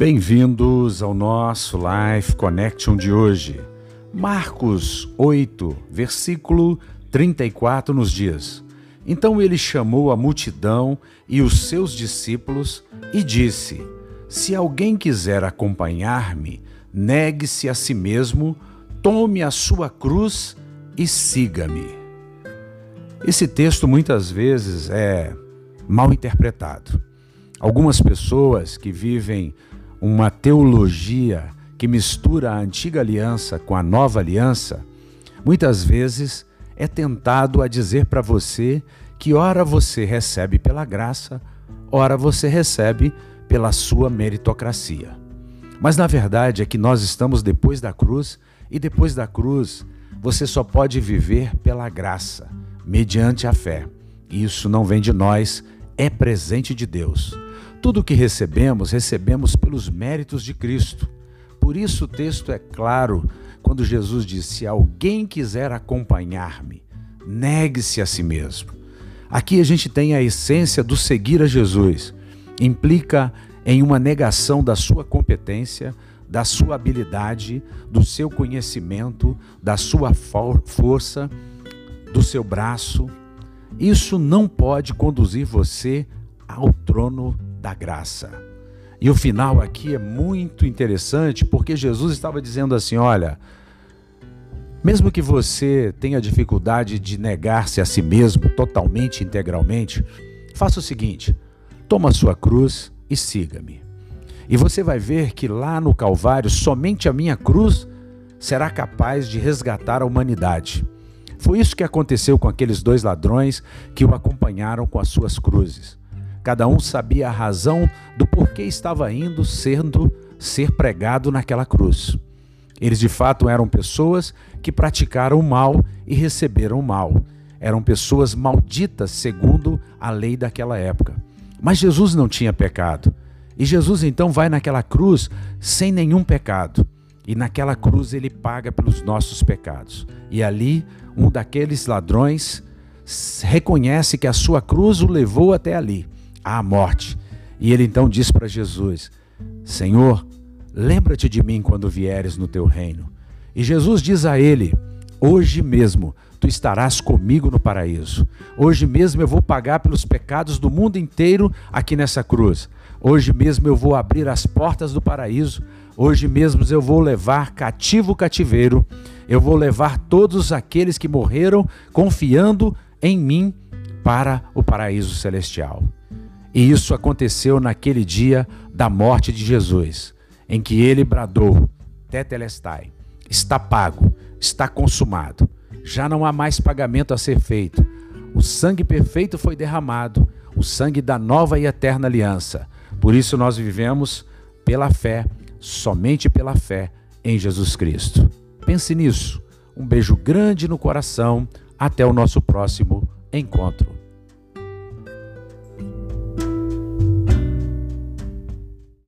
Bem-vindos ao nosso Life Connection de hoje. Marcos 8, versículo 34 nos diz: Então ele chamou a multidão e os seus discípulos e disse: Se alguém quiser acompanhar-me, negue-se a si mesmo, tome a sua cruz e siga-me. Esse texto muitas vezes é mal interpretado. Algumas pessoas que vivem uma teologia que mistura a antiga aliança com a nova aliança, muitas vezes é tentado a dizer para você que ora você recebe pela graça, ora você recebe pela sua meritocracia. Mas na verdade é que nós estamos depois da cruz e depois da cruz você só pode viver pela graça, mediante a fé. Isso não vem de nós, é presente de Deus. Tudo o que recebemos, recebemos pelos méritos de Cristo. Por isso o texto é claro quando Jesus disse: Se alguém quiser acompanhar-me, negue-se a si mesmo. Aqui a gente tem a essência do seguir a Jesus. Implica em uma negação da sua competência, da sua habilidade, do seu conhecimento, da sua for força, do seu braço. Isso não pode conduzir você ao trono da graça. E o final aqui é muito interessante porque Jesus estava dizendo assim: olha, mesmo que você tenha dificuldade de negar-se a si mesmo totalmente, integralmente, faça o seguinte: toma a sua cruz e siga-me. E você vai ver que lá no Calvário, somente a minha cruz será capaz de resgatar a humanidade. Foi isso que aconteceu com aqueles dois ladrões que o acompanharam com as suas cruzes. Cada um sabia a razão do porquê estava indo sendo ser pregado naquela cruz. Eles de fato eram pessoas que praticaram o mal e receberam o mal. Eram pessoas malditas segundo a lei daquela época. Mas Jesus não tinha pecado. E Jesus então vai naquela cruz sem nenhum pecado. E naquela cruz ele paga pelos nossos pecados. E ali, um daqueles ladrões reconhece que a sua cruz o levou até ali à morte. E ele então diz para Jesus: Senhor, lembra-te de mim quando vieres no teu reino. E Jesus diz a ele: Hoje mesmo tu estarás comigo no paraíso. Hoje mesmo eu vou pagar pelos pecados do mundo inteiro aqui nessa cruz. Hoje mesmo eu vou abrir as portas do paraíso. Hoje mesmo eu vou levar cativo o cativeiro. Eu vou levar todos aqueles que morreram confiando em mim para o paraíso celestial. E isso aconteceu naquele dia da morte de Jesus, em que ele bradou: Tetelestai, está pago, está consumado. Já não há mais pagamento a ser feito. O sangue perfeito foi derramado, o sangue da nova e eterna aliança. Por isso nós vivemos pela fé, somente pela fé em Jesus Cristo. Pense nisso. Um beijo grande no coração. Até o nosso próximo encontro.